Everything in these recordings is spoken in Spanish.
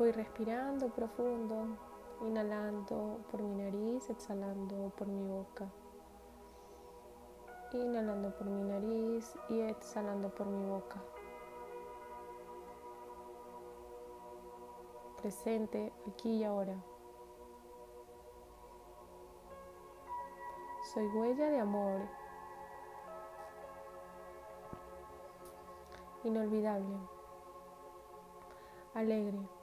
Voy respirando profundo, inhalando por mi nariz, exhalando por mi boca. Inhalando por mi nariz y exhalando por mi boca. Presente aquí y ahora. Soy huella de amor. Inolvidable. Alegre.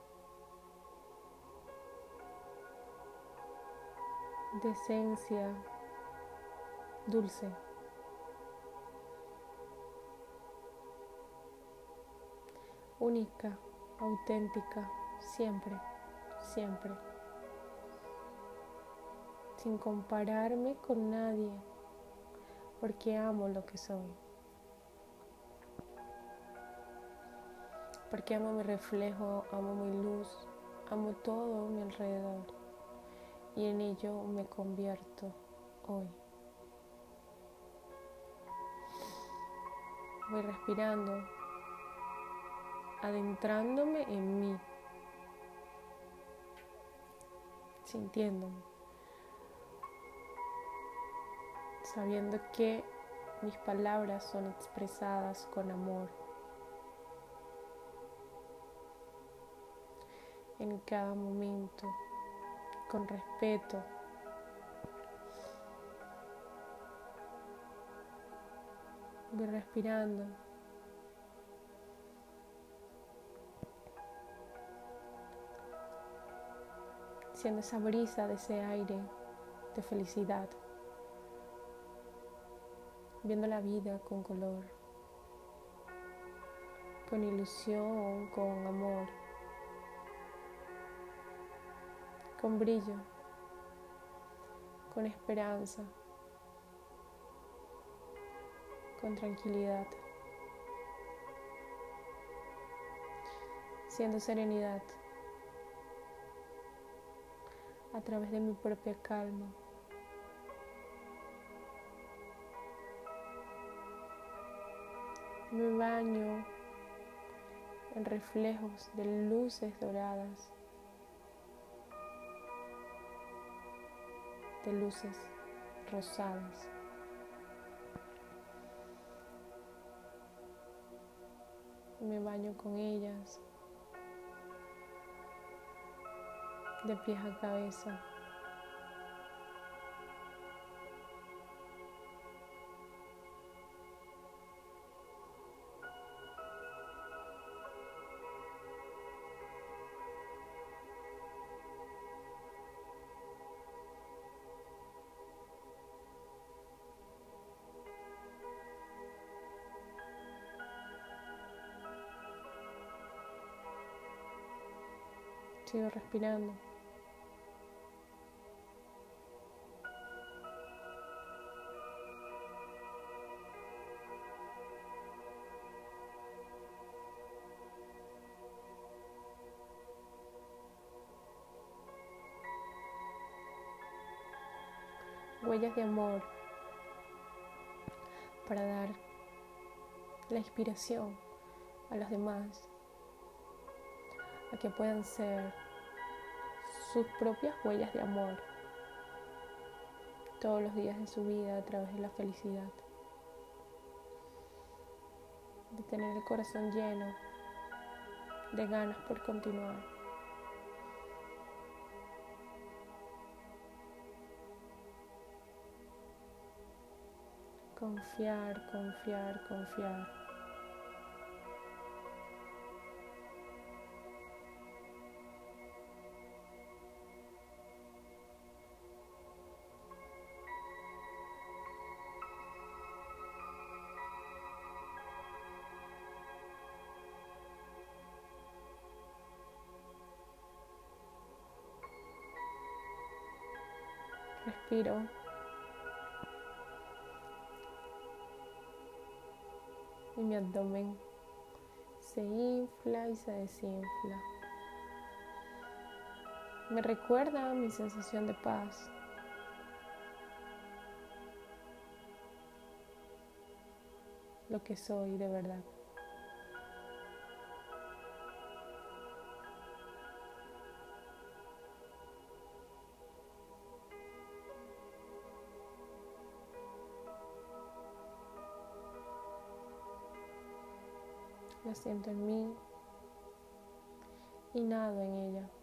De esencia dulce. Única, auténtica, siempre, siempre. Sin compararme con nadie, porque amo lo que soy. Porque amo mi reflejo, amo mi luz, amo todo mi alrededor y en ello me convierto hoy. Voy respirando, adentrándome en mí, sintiéndome, sabiendo que mis palabras son expresadas con amor. En cada momento con respeto. Voy respirando. Siendo esa brisa de ese aire de felicidad. Viendo la vida con color, con ilusión, con amor con brillo, con esperanza, con tranquilidad, siendo serenidad a través de mi propia calma. Me baño en reflejos de luces doradas de luces rosadas. Me baño con ellas de pies a cabeza. Sigo respirando. Huellas de amor para dar la inspiración a los demás a que puedan ser sus propias huellas de amor todos los días de su vida a través de la felicidad, de tener el corazón lleno de ganas por continuar. Confiar, confiar, confiar. Respiro. Y mi abdomen se infla y se desinfla. Me recuerda mi sensación de paz. Lo que soy de verdad. La siento en mí y nado en ella.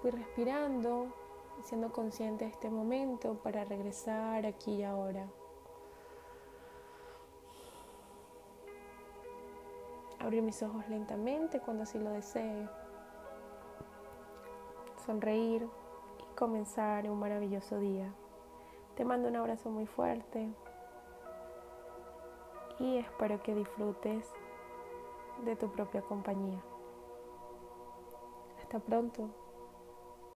Fui respirando siendo consciente de este momento para regresar aquí y ahora. Abrir mis ojos lentamente cuando así lo desee. Sonreír y comenzar un maravilloso día. Te mando un abrazo muy fuerte y espero que disfrutes de tu propia compañía. Hasta pronto.